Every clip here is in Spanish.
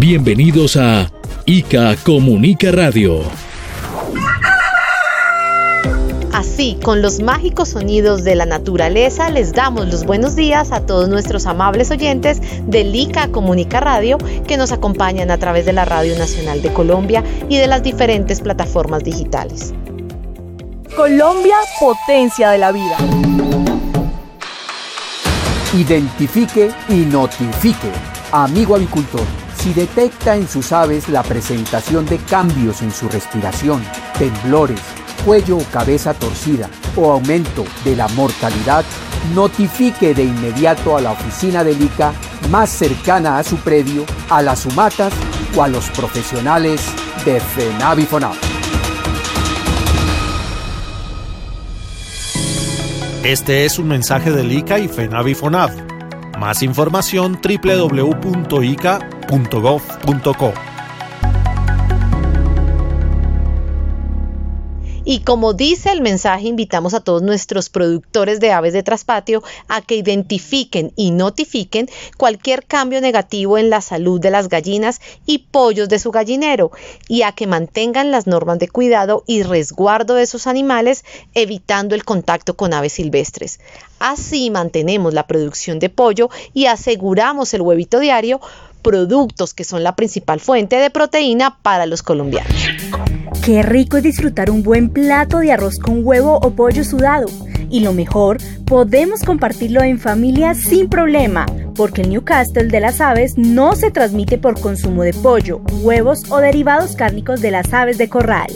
Bienvenidos a ICA Comunica Radio. Así, con los mágicos sonidos de la naturaleza, les damos los buenos días a todos nuestros amables oyentes de ICA Comunica Radio que nos acompañan a través de la Radio Nacional de Colombia y de las diferentes plataformas digitales. Colombia, potencia de la vida. Identifique y notifique. Amigo avicultor si detecta en sus aves la presentación de cambios en su respiración, temblores, cuello o cabeza torcida o aumento de la mortalidad, notifique de inmediato a la oficina del ICA más cercana a su predio, a las humatas o a los profesionales de FENAVIFONAV. Este es un mensaje del ICA y FENAVIFONAV más información Y como dice el mensaje, invitamos a todos nuestros productores de aves de traspatio a que identifiquen y notifiquen cualquier cambio negativo en la salud de las gallinas y pollos de su gallinero y a que mantengan las normas de cuidado y resguardo de sus animales, evitando el contacto con aves silvestres. Así mantenemos la producción de pollo y aseguramos el huevito diario, productos que son la principal fuente de proteína para los colombianos. Qué rico es disfrutar un buen plato de arroz con huevo o pollo sudado. Y lo mejor, podemos compartirlo en familia sin problema, porque el Newcastle de las aves no se transmite por consumo de pollo, huevos o derivados cárnicos de las aves de corral.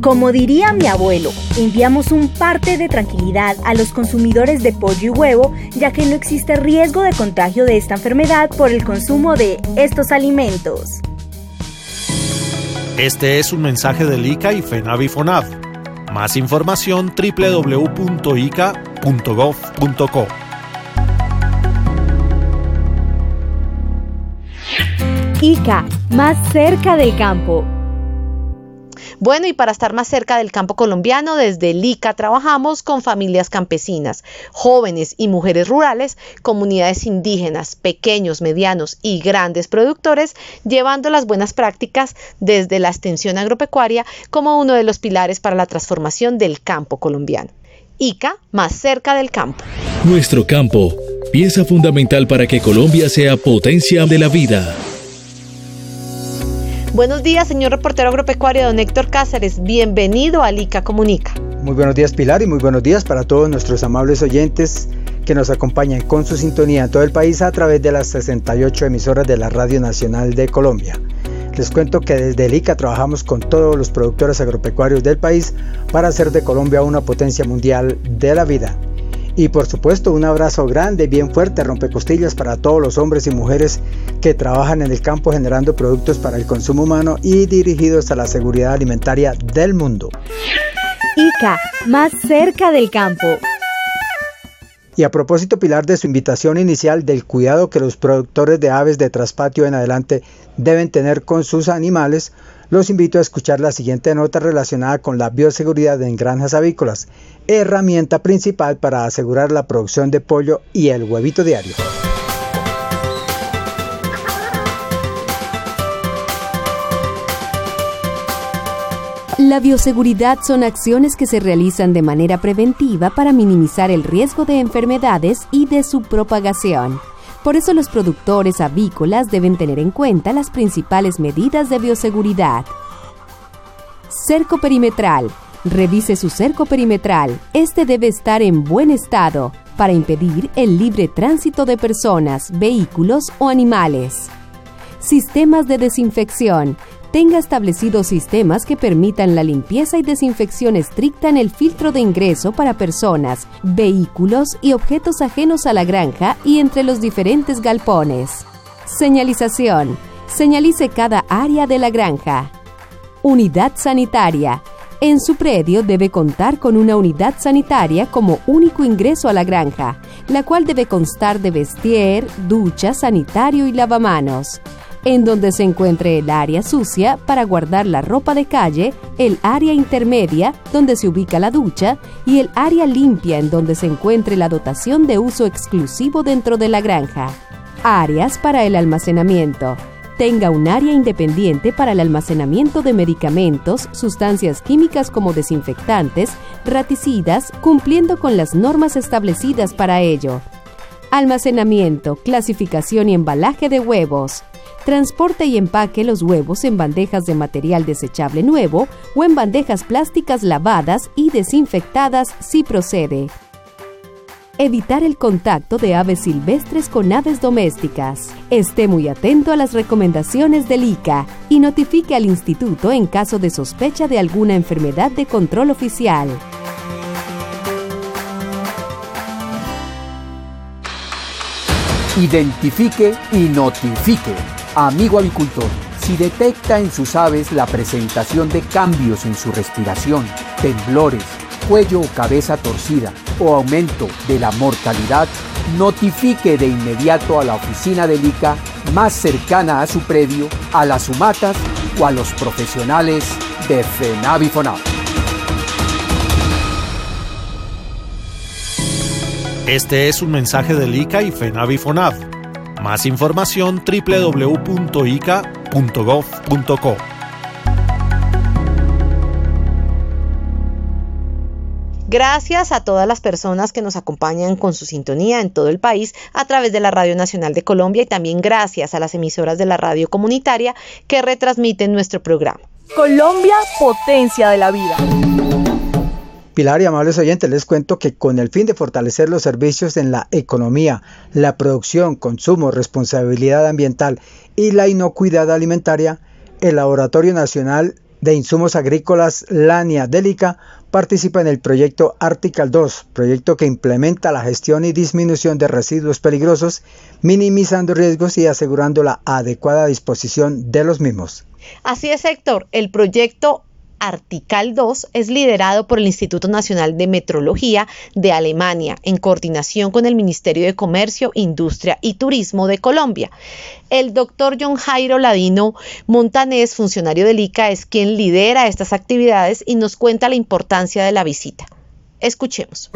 Como diría mi abuelo, enviamos un parte de tranquilidad a los consumidores de pollo y huevo, ya que no existe riesgo de contagio de esta enfermedad por el consumo de estos alimentos. Este es un mensaje del ICA y FENAVIFONAV. Más información www.ica.gov.co. ICA, más cerca del campo. Bueno, y para estar más cerca del campo colombiano, desde LICA trabajamos con familias campesinas, jóvenes y mujeres rurales, comunidades indígenas, pequeños, medianos y grandes productores, llevando las buenas prácticas desde la extensión agropecuaria como uno de los pilares para la transformación del campo colombiano. ICA, más cerca del campo. Nuestro campo, pieza fundamental para que Colombia sea potencia de la vida. Buenos días, señor reportero agropecuario don Héctor Cáceres. Bienvenido a Lica Comunica. Muy buenos días, Pilar, y muy buenos días para todos nuestros amables oyentes que nos acompañan con su sintonía en todo el país a través de las 68 emisoras de la Radio Nacional de Colombia. Les cuento que desde el ICA trabajamos con todos los productores agropecuarios del país para hacer de Colombia una potencia mundial de la vida. Y por supuesto un abrazo grande, bien fuerte, rompecostillas para todos los hombres y mujeres que trabajan en el campo generando productos para el consumo humano y dirigidos a la seguridad alimentaria del mundo. ICA, más cerca del campo. Y a propósito, Pilar, de su invitación inicial del cuidado que los productores de aves de traspatio en adelante deben tener con sus animales, los invito a escuchar la siguiente nota relacionada con la bioseguridad en granjas avícolas, herramienta principal para asegurar la producción de pollo y el huevito diario. La bioseguridad son acciones que se realizan de manera preventiva para minimizar el riesgo de enfermedades y de su propagación. Por eso los productores avícolas deben tener en cuenta las principales medidas de bioseguridad. Cerco perimetral. Revise su cerco perimetral. Este debe estar en buen estado para impedir el libre tránsito de personas, vehículos o animales. Sistemas de desinfección tenga establecidos sistemas que permitan la limpieza y desinfección estricta en el filtro de ingreso para personas, vehículos y objetos ajenos a la granja y entre los diferentes galpones. Señalización. Señalice cada área de la granja. Unidad sanitaria. En su predio debe contar con una unidad sanitaria como único ingreso a la granja, la cual debe constar de vestier, ducha, sanitario y lavamanos en donde se encuentre el área sucia para guardar la ropa de calle, el área intermedia, donde se ubica la ducha, y el área limpia, en donde se encuentre la dotación de uso exclusivo dentro de la granja. Áreas para el almacenamiento. Tenga un área independiente para el almacenamiento de medicamentos, sustancias químicas como desinfectantes, raticidas, cumpliendo con las normas establecidas para ello. Almacenamiento, clasificación y embalaje de huevos. Transporte y empaque los huevos en bandejas de material desechable nuevo o en bandejas plásticas lavadas y desinfectadas si procede. Evitar el contacto de aves silvestres con aves domésticas. Esté muy atento a las recomendaciones del ICA y notifique al instituto en caso de sospecha de alguna enfermedad de control oficial. Identifique y notifique. Amigo avicultor, si detecta en sus aves la presentación de cambios en su respiración, temblores, cuello o cabeza torcida o aumento de la mortalidad, notifique de inmediato a la oficina del ICA más cercana a su predio, a las humatas o a los profesionales de FENAVIFONAV. Este es un mensaje del ICA y FENAVIFONAV más información www.ica.gov.co. Gracias a todas las personas que nos acompañan con su sintonía en todo el país a través de la Radio Nacional de Colombia y también gracias a las emisoras de la radio comunitaria que retransmiten nuestro programa. Colombia, potencia de la vida. Pilar y amables oyentes, les cuento que con el fin de fortalecer los servicios en la economía, la producción, consumo, responsabilidad ambiental y la inocuidad alimentaria, el Laboratorio Nacional de Insumos Agrícolas Lania Delica participa en el proyecto Article 2, proyecto que implementa la gestión y disminución de residuos peligrosos, minimizando riesgos y asegurando la adecuada disposición de los mismos. Así es, Héctor, el proyecto Artical 2 es liderado por el Instituto Nacional de Metrología de Alemania en coordinación con el Ministerio de Comercio, Industria y Turismo de Colombia. El doctor John Jairo Ladino Montanés, funcionario del ICA, es quien lidera estas actividades y nos cuenta la importancia de la visita. Escuchemos.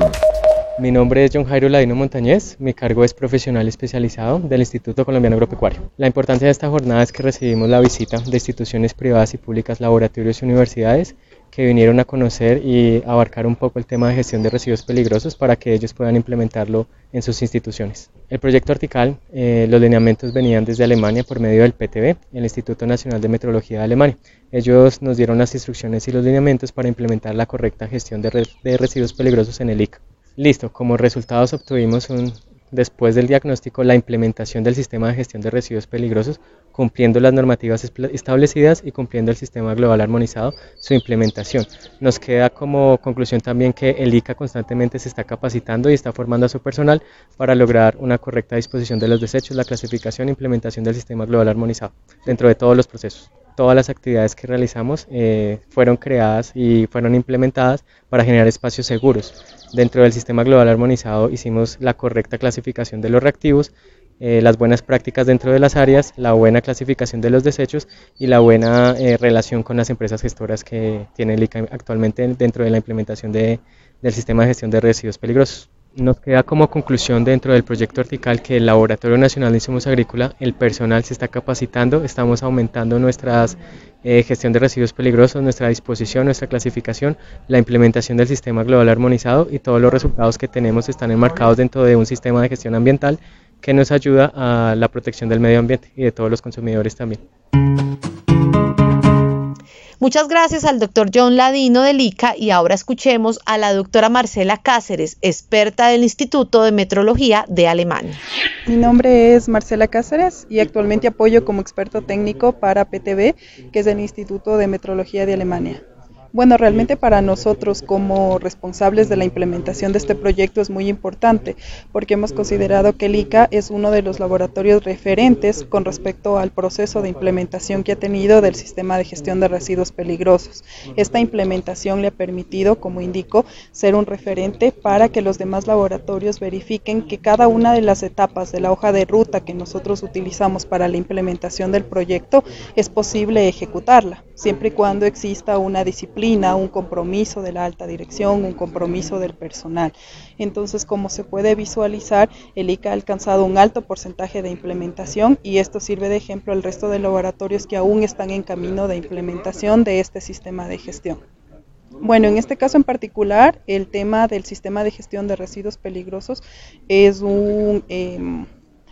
Mi nombre es John Jairo Ladino Montañez, mi cargo es profesional especializado del Instituto Colombiano Agropecuario. La importancia de esta jornada es que recibimos la visita de instituciones privadas y públicas, laboratorios y universidades que vinieron a conocer y abarcar un poco el tema de gestión de residuos peligrosos para que ellos puedan implementarlo en sus instituciones. El proyecto Artical, eh, los lineamientos venían desde Alemania por medio del PTB, el Instituto Nacional de Metrología de Alemania. Ellos nos dieron las instrucciones y los lineamientos para implementar la correcta gestión de, de residuos peligrosos en el ICA. Listo, como resultados obtuvimos un, después del diagnóstico la implementación del sistema de gestión de residuos peligrosos, cumpliendo las normativas establecidas y cumpliendo el sistema global armonizado, su implementación. Nos queda como conclusión también que el ICA constantemente se está capacitando y está formando a su personal para lograr una correcta disposición de los desechos, la clasificación e implementación del sistema global armonizado dentro de todos los procesos todas las actividades que realizamos eh, fueron creadas y fueron implementadas para generar espacios seguros. Dentro del sistema global armonizado hicimos la correcta clasificación de los reactivos, eh, las buenas prácticas dentro de las áreas, la buena clasificación de los desechos y la buena eh, relación con las empresas gestoras que tiene el ICA actualmente dentro de la implementación de, del sistema de gestión de residuos peligrosos. Nos queda como conclusión dentro del proyecto Artical que el Laboratorio Nacional de Insumos Agrícola, el personal se está capacitando, estamos aumentando nuestra eh, gestión de residuos peligrosos, nuestra disposición, nuestra clasificación, la implementación del sistema global armonizado y todos los resultados que tenemos están enmarcados dentro de un sistema de gestión ambiental que nos ayuda a la protección del medio ambiente y de todos los consumidores también. Muchas gracias al doctor John Ladino del ICA y ahora escuchemos a la doctora Marcela Cáceres, experta del Instituto de Metrología de Alemania. Mi nombre es Marcela Cáceres y actualmente apoyo como experto técnico para PTB, que es el Instituto de Metrología de Alemania. Bueno, realmente para nosotros como responsables de la implementación de este proyecto es muy importante porque hemos considerado que el ICA es uno de los laboratorios referentes con respecto al proceso de implementación que ha tenido del sistema de gestión de residuos peligrosos. Esta implementación le ha permitido, como indico, ser un referente para que los demás laboratorios verifiquen que cada una de las etapas de la hoja de ruta que nosotros utilizamos para la implementación del proyecto es posible ejecutarla, siempre y cuando exista una disciplina un compromiso de la alta dirección, un compromiso del personal. Entonces, como se puede visualizar, el ICA ha alcanzado un alto porcentaje de implementación y esto sirve de ejemplo al resto de laboratorios que aún están en camino de implementación de este sistema de gestión. Bueno, en este caso en particular, el tema del sistema de gestión de residuos peligrosos es un em,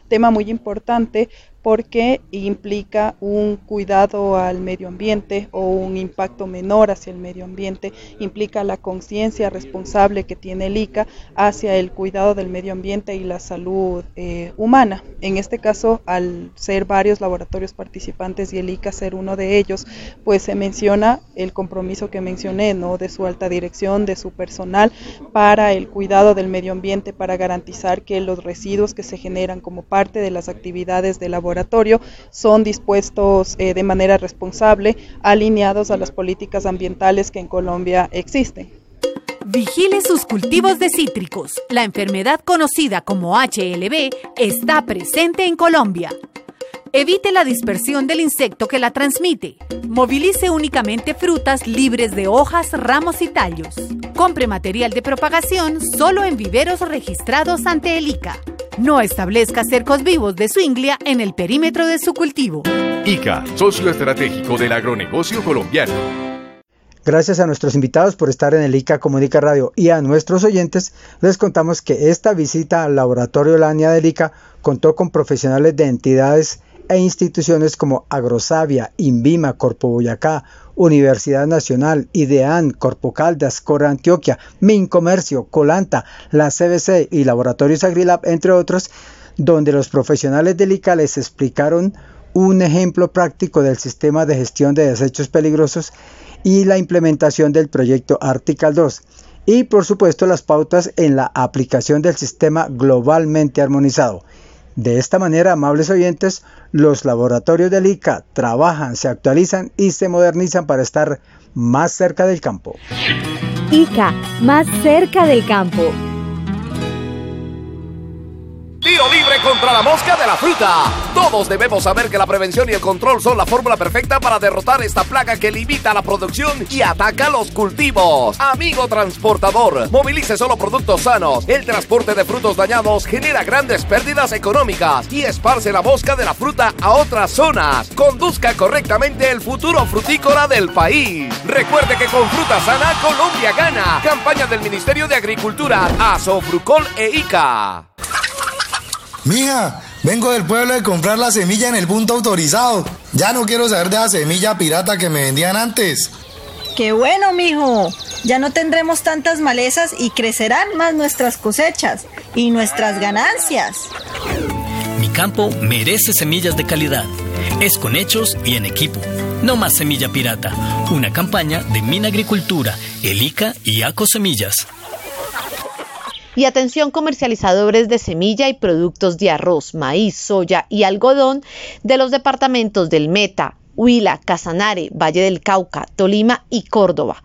tema muy importante porque implica un cuidado al medio ambiente o un impacto menor hacia el medio ambiente, implica la conciencia responsable que tiene el ICA hacia el cuidado del medio ambiente y la salud eh, humana. En este caso, al ser varios laboratorios participantes y el ICA ser uno de ellos, pues se menciona el compromiso que mencioné, ¿no? De su alta dirección, de su personal para el cuidado del medio ambiente, para garantizar que los residuos que se generan como parte de las actividades de laboratorio laboratorio son dispuestos eh, de manera responsable, alineados a las políticas ambientales que en Colombia existen. Vigile sus cultivos de cítricos. La enfermedad conocida como HLB está presente en Colombia. Evite la dispersión del insecto que la transmite. Movilice únicamente frutas libres de hojas, ramos y tallos. Compre material de propagación solo en viveros registrados ante el ICA. No establezca cercos vivos de su inglia en el perímetro de su cultivo. ICA, socio estratégico del agronegocio colombiano. Gracias a nuestros invitados por estar en el ICA Comunica Radio y a nuestros oyentes, les contamos que esta visita al laboratorio Lania del ICA contó con profesionales de entidades e instituciones como Agrosavia, Invima, Corpo Boyacá, Universidad Nacional, IDEAN, Corpo Caldas, Cora Antioquia, Mincomercio, Colanta, la CBC y Laboratorios Agrilab, entre otros, donde los profesionales del ICA les explicaron un ejemplo práctico del sistema de gestión de desechos peligrosos y la implementación del proyecto Article 2 y por supuesto las pautas en la aplicación del sistema globalmente armonizado. De esta manera, amables oyentes, los laboratorios del ICA trabajan, se actualizan y se modernizan para estar más cerca del campo. ICA, más cerca del campo. La mosca de la fruta. Todos debemos saber que la prevención y el control son la fórmula perfecta para derrotar esta plaga que limita la producción y ataca los cultivos. Amigo transportador, movilice solo productos sanos. El transporte de frutos dañados genera grandes pérdidas económicas y esparce la mosca de la fruta a otras zonas. Conduzca correctamente el futuro frutícola del país. Recuerde que con fruta sana Colombia gana. Campaña del Ministerio de Agricultura, Asofrucol e ICA. Mija, vengo del pueblo de comprar la semilla en el punto autorizado. Ya no quiero saber de la semilla pirata que me vendían antes. Qué bueno, mijo. Ya no tendremos tantas malezas y crecerán más nuestras cosechas y nuestras ganancias. Mi campo merece semillas de calidad. Es con hechos y en equipo. No más semilla pirata. Una campaña de Minagricultura, Elica y Aco Semillas. Y atención comercializadores de semilla y productos de arroz, maíz, soya y algodón de los departamentos del Meta, Huila, Casanare, Valle del Cauca, Tolima y Córdoba.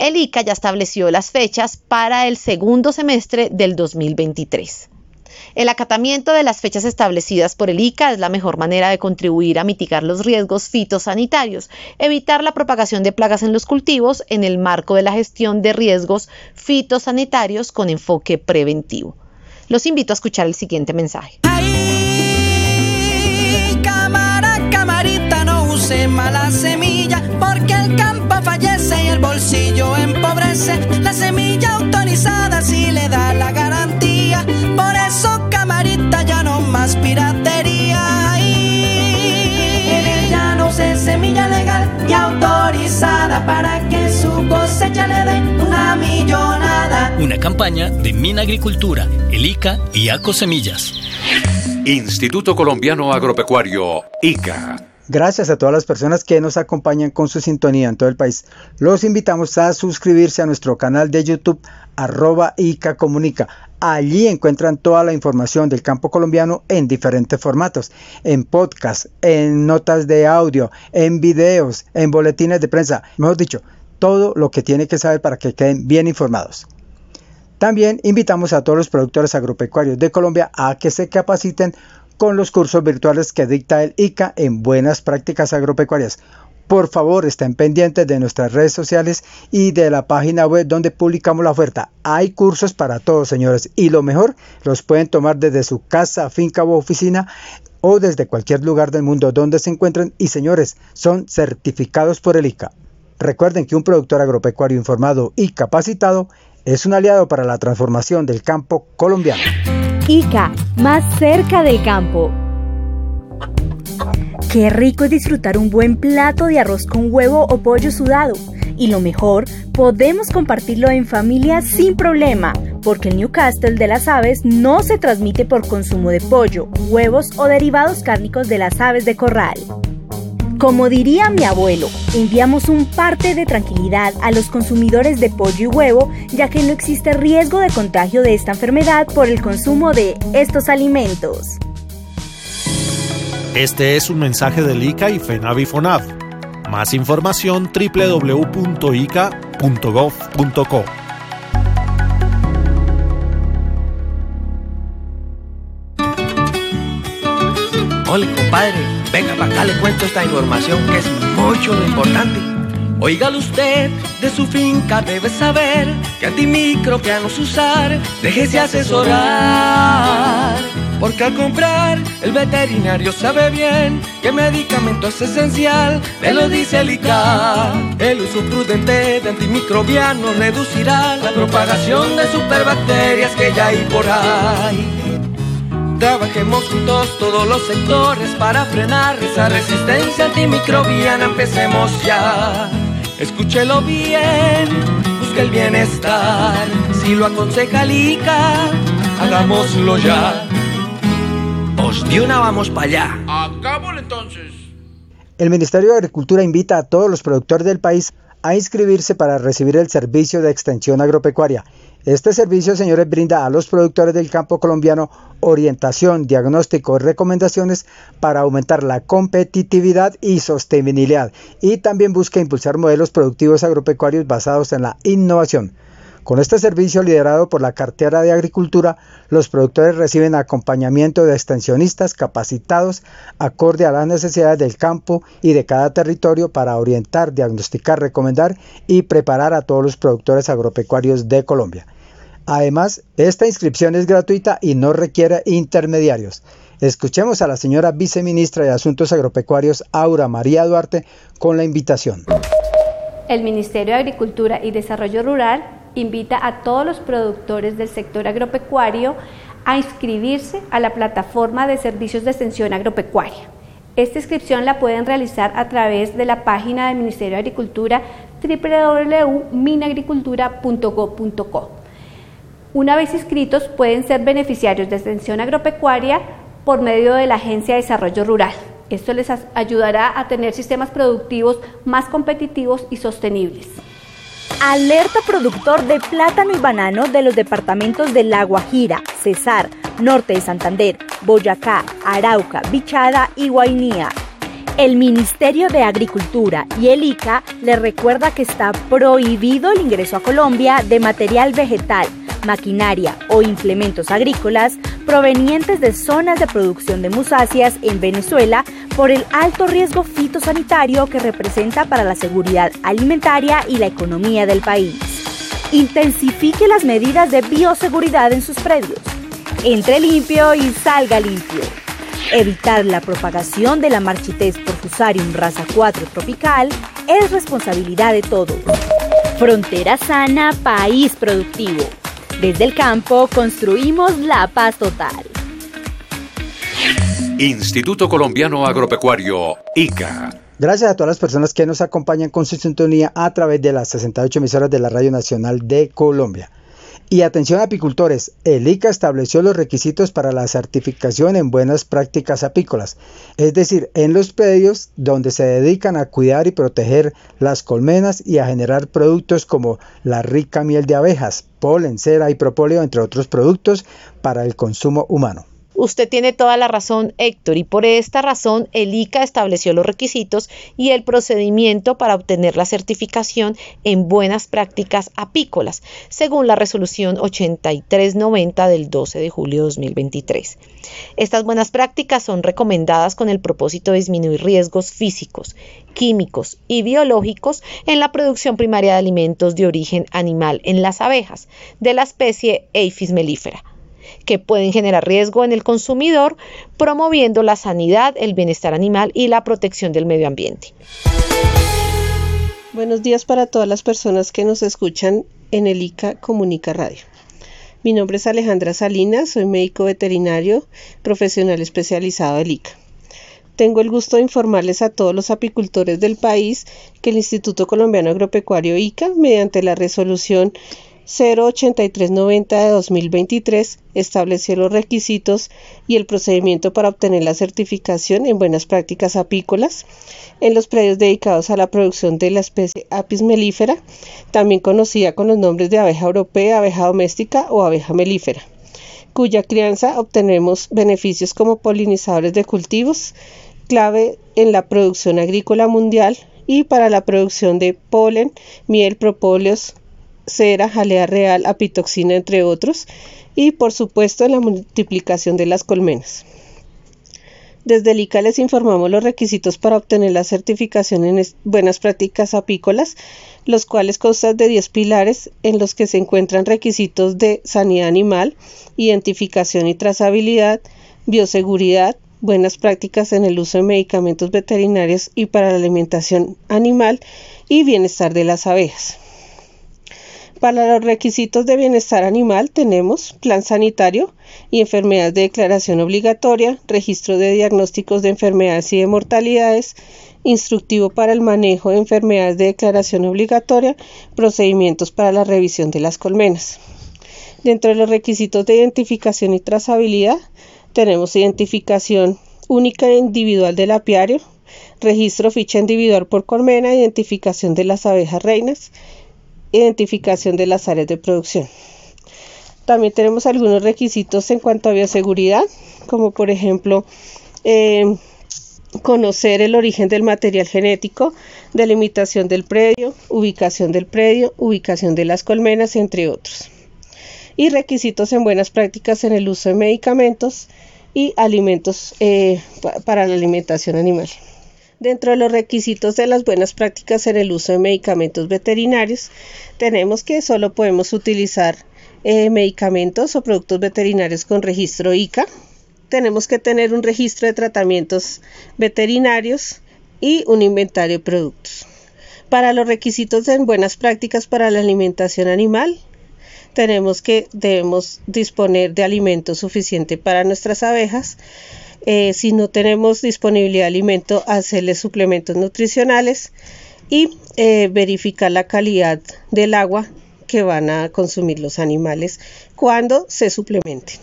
El ICA ya estableció las fechas para el segundo semestre del 2023. El acatamiento de las fechas establecidas por el ICA es la mejor manera de contribuir a mitigar los riesgos fitosanitarios, evitar la propagación de plagas en los cultivos en el marco de la gestión de riesgos fitosanitarios con enfoque preventivo. Los invito a escuchar el siguiente mensaje. cámara, camarita, no use mala semilla, porque el campo fallece y el bolsillo empobrece. La semilla para que su cosecha le dé una millonada. Una campaña de Mina Agricultura, el ICA y ACO Semillas. Instituto Colombiano Agropecuario, ICA Gracias a todas las personas que nos acompañan con su sintonía en todo el país. Los invitamos a suscribirse a nuestro canal de YouTube arroba ICA Comunica. Allí encuentran toda la información del campo colombiano en diferentes formatos, en podcast, en notas de audio, en videos, en boletines de prensa, mejor dicho, todo lo que tiene que saber para que queden bien informados. También invitamos a todos los productores agropecuarios de Colombia a que se capaciten con los cursos virtuales que dicta el ICA en buenas prácticas agropecuarias. Por favor, estén pendientes de nuestras redes sociales y de la página web donde publicamos la oferta. Hay cursos para todos, señores, y lo mejor, los pueden tomar desde su casa, finca o oficina o desde cualquier lugar del mundo donde se encuentren y señores, son certificados por el ICA. Recuerden que un productor agropecuario informado y capacitado es un aliado para la transformación del campo colombiano. ICA, más cerca del campo. Qué rico es disfrutar un buen plato de arroz con huevo o pollo sudado. Y lo mejor, podemos compartirlo en familia sin problema, porque el Newcastle de las aves no se transmite por consumo de pollo, huevos o derivados cárnicos de las aves de corral. Como diría mi abuelo, enviamos un parte de tranquilidad a los consumidores de pollo y huevo, ya que no existe riesgo de contagio de esta enfermedad por el consumo de estos alimentos. Este es un mensaje del ICA y FENAVIFONAV. Más información www.ica.gov.co. Hola, compadre. Venga, para acá le cuento esta información que es mucho lo importante. Óigalo usted, de su finca debe saber que antimicrobianos usar, déjese asesorar. Porque al comprar, el veterinario sabe bien que medicamento es esencial, me lo dice el ICA. El uso prudente de antimicrobianos reducirá la propagación de superbacterias que ya hay por ahí. Trabajemos juntos todos los sectores para frenar esa resistencia antimicrobiana. Empecemos ya. Escúchelo bien, busque el bienestar. Si lo aconseja el ICA, hagámoslo ya. Os de una vamos para allá. Hagámoslo entonces. El Ministerio de Agricultura invita a todos los productores del país a inscribirse para recibir el servicio de extensión agropecuaria. Este servicio, señores, brinda a los productores del campo colombiano orientación, diagnóstico y recomendaciones para aumentar la competitividad y sostenibilidad y también busca impulsar modelos productivos agropecuarios basados en la innovación. Con este servicio liderado por la cartera de Agricultura, los productores reciben acompañamiento de extensionistas capacitados acorde a las necesidades del campo y de cada territorio para orientar, diagnosticar, recomendar y preparar a todos los productores agropecuarios de Colombia. Además, esta inscripción es gratuita y no requiere intermediarios. Escuchemos a la señora viceministra de Asuntos Agropecuarios, Aura María Duarte, con la invitación. El Ministerio de Agricultura y Desarrollo Rural invita a todos los productores del sector agropecuario a inscribirse a la plataforma de servicios de extensión agropecuaria. Esta inscripción la pueden realizar a través de la página del Ministerio de Agricultura www.minagricultura.go.co. Una vez inscritos pueden ser beneficiarios de extensión agropecuaria por medio de la Agencia de Desarrollo Rural. Esto les ayudará a tener sistemas productivos más competitivos y sostenibles. Alerta productor de plátano y banano de los departamentos de La Guajira, Cesar, Norte de Santander, Boyacá, Arauca, Bichada y Guainía. El Ministerio de Agricultura y el ICA le recuerda que está prohibido el ingreso a Colombia de material vegetal, maquinaria o implementos agrícolas provenientes de zonas de producción de musáceas en Venezuela por el alto riesgo fitosanitario que representa para la seguridad alimentaria y la economía del país. Intensifique las medidas de bioseguridad en sus predios. Entre limpio y salga limpio. Evitar la propagación de la marchitez por Fusarium raza 4 tropical es responsabilidad de todos. Frontera sana, país productivo. Desde el campo construimos la paz total. Instituto Colombiano Agropecuario, ICA. Gracias a todas las personas que nos acompañan con su sintonía a través de las 68 emisoras de la Radio Nacional de Colombia. Y atención apicultores, el ICA estableció los requisitos para la certificación en buenas prácticas apícolas, es decir, en los predios donde se dedican a cuidar y proteger las colmenas y a generar productos como la rica miel de abejas, polen, cera y propóleo, entre otros productos para el consumo humano. Usted tiene toda la razón, Héctor, y por esta razón el ICA estableció los requisitos y el procedimiento para obtener la certificación en buenas prácticas apícolas, según la resolución 8390 del 12 de julio de 2023. Estas buenas prácticas son recomendadas con el propósito de disminuir riesgos físicos, químicos y biológicos en la producción primaria de alimentos de origen animal en las abejas de la especie Aphis mellifera que pueden generar riesgo en el consumidor, promoviendo la sanidad, el bienestar animal y la protección del medio ambiente. Buenos días para todas las personas que nos escuchan en el ICA Comunica Radio. Mi nombre es Alejandra Salinas, soy médico veterinario profesional especializado del ICA. Tengo el gusto de informarles a todos los apicultores del país que el Instituto Colombiano Agropecuario ICA, mediante la resolución 08390 de 2023 estableció los requisitos y el procedimiento para obtener la certificación en buenas prácticas apícolas en los predios dedicados a la producción de la especie Apis mellifera, también conocida con los nombres de abeja europea, abeja doméstica o abeja melífera, cuya crianza obtenemos beneficios como polinizadores de cultivos, clave en la producción agrícola mundial y para la producción de polen, miel, propóleos, cera, jalea real, apitoxina, entre otros, y por supuesto la multiplicación de las colmenas. Desde el ICA les informamos los requisitos para obtener la certificación en buenas prácticas apícolas, los cuales constan de 10 pilares en los que se encuentran requisitos de sanidad animal, identificación y trazabilidad, bioseguridad, buenas prácticas en el uso de medicamentos veterinarios y para la alimentación animal y bienestar de las abejas. Para los requisitos de bienestar animal tenemos plan sanitario y enfermedades de declaración obligatoria, registro de diagnósticos de enfermedades y de mortalidades, instructivo para el manejo de enfermedades de declaración obligatoria, procedimientos para la revisión de las colmenas. Dentro de los requisitos de identificación y trazabilidad tenemos identificación única e individual del apiario, registro ficha individual por colmena, identificación de las abejas reinas, identificación de las áreas de producción. También tenemos algunos requisitos en cuanto a bioseguridad, como por ejemplo eh, conocer el origen del material genético, delimitación del predio, ubicación del predio, ubicación de las colmenas, entre otros. Y requisitos en buenas prácticas en el uso de medicamentos y alimentos eh, para la alimentación animal. Dentro de los requisitos de las buenas prácticas en el uso de medicamentos veterinarios, tenemos que solo podemos utilizar eh, medicamentos o productos veterinarios con registro ICA. Tenemos que tener un registro de tratamientos veterinarios y un inventario de productos. Para los requisitos de buenas prácticas para la alimentación animal, tenemos que debemos disponer de alimento suficiente para nuestras abejas, eh, si no tenemos disponibilidad de alimento, hacerle suplementos nutricionales y eh, verificar la calidad del agua que van a consumir los animales cuando se suplementen.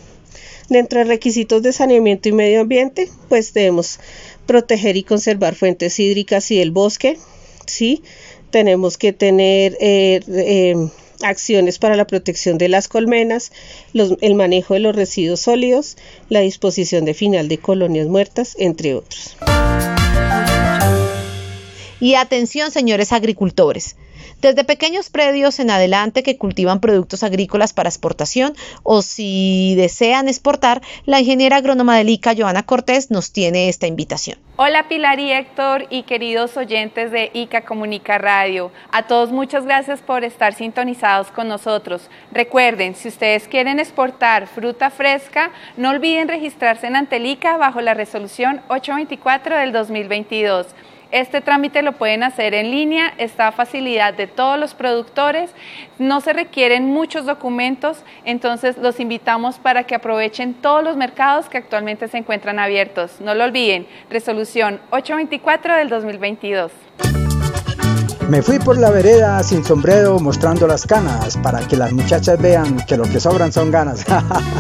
Dentro de requisitos de saneamiento y medio ambiente, pues debemos proteger y conservar fuentes hídricas y el bosque, ¿sí? Tenemos que tener eh, acciones para la protección de las colmenas, el manejo de los residuos sólidos, la disposición de final de colonias muertas, entre otros. Y atención, señores agricultores. Desde pequeños predios en adelante que cultivan productos agrícolas para exportación o si desean exportar, la ingeniera agrónoma del ICA, Joana Cortés, nos tiene esta invitación. Hola Pilar y Héctor y queridos oyentes de ICA Comunica Radio. A todos muchas gracias por estar sintonizados con nosotros. Recuerden, si ustedes quieren exportar fruta fresca, no olviden registrarse en Antelica bajo la resolución 824 del 2022. Este trámite lo pueden hacer en línea, está a facilidad de todos los productores, no se requieren muchos documentos, entonces los invitamos para que aprovechen todos los mercados que actualmente se encuentran abiertos. No lo olviden, resolución 824 del 2022. Me fui por la vereda sin sombrero mostrando las canas para que las muchachas vean que lo que sobran son ganas.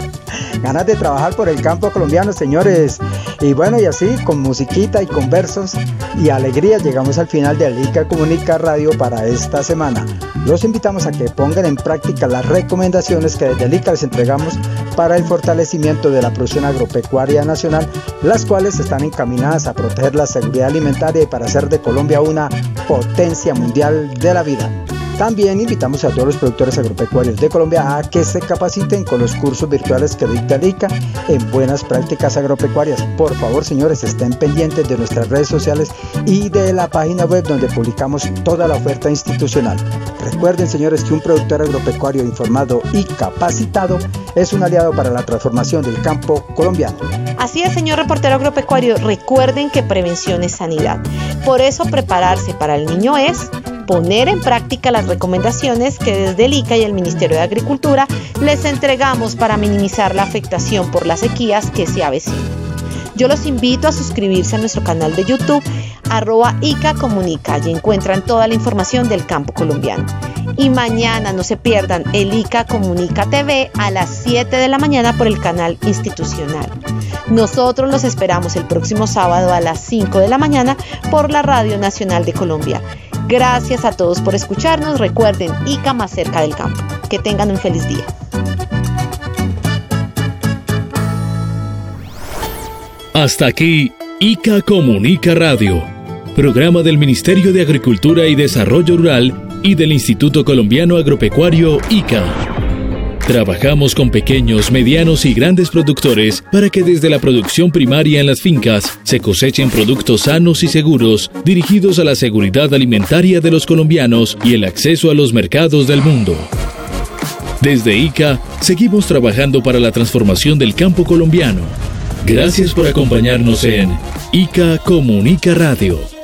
ganas de trabajar por el campo colombiano, señores. Y bueno, y así, con musiquita y con versos y alegría, llegamos al final de Alica Comunica Radio para esta semana. Los invitamos a que pongan en práctica las recomendaciones que desde Alica les entregamos para el fortalecimiento de la producción agropecuaria nacional, las cuales están encaminadas a proteger la seguridad alimentaria y para hacer de Colombia una potencia mundial de la vida. También invitamos a todos los productores agropecuarios de Colombia a que se capaciten con los cursos virtuales que dicta el ICA en buenas prácticas agropecuarias. Por favor, señores, estén pendientes de nuestras redes sociales y de la página web donde publicamos toda la oferta institucional. Recuerden, señores, que un productor agropecuario informado y capacitado es un aliado para la transformación del campo colombiano. Así es, señor reportero agropecuario, recuerden que prevención es sanidad. Por eso prepararse para el niño es poner en práctica las recomendaciones que desde el ICA y el Ministerio de Agricultura les entregamos para minimizar la afectación por las sequías que se avecinan. Yo los invito a suscribirse a nuestro canal de YouTube, arroba ICA Comunica, y encuentran toda la información del campo colombiano. Y mañana no se pierdan el ICA Comunica TV a las 7 de la mañana por el canal institucional. Nosotros los esperamos el próximo sábado a las 5 de la mañana por la Radio Nacional de Colombia. Gracias a todos por escucharnos. Recuerden, ICA más cerca del campo. Que tengan un feliz día. Hasta aquí, ICA Comunica Radio, programa del Ministerio de Agricultura y Desarrollo Rural y del Instituto Colombiano Agropecuario ICA. Trabajamos con pequeños, medianos y grandes productores para que desde la producción primaria en las fincas se cosechen productos sanos y seguros dirigidos a la seguridad alimentaria de los colombianos y el acceso a los mercados del mundo. Desde ICA seguimos trabajando para la transformación del campo colombiano. Gracias por acompañarnos en ICA Comunica Radio.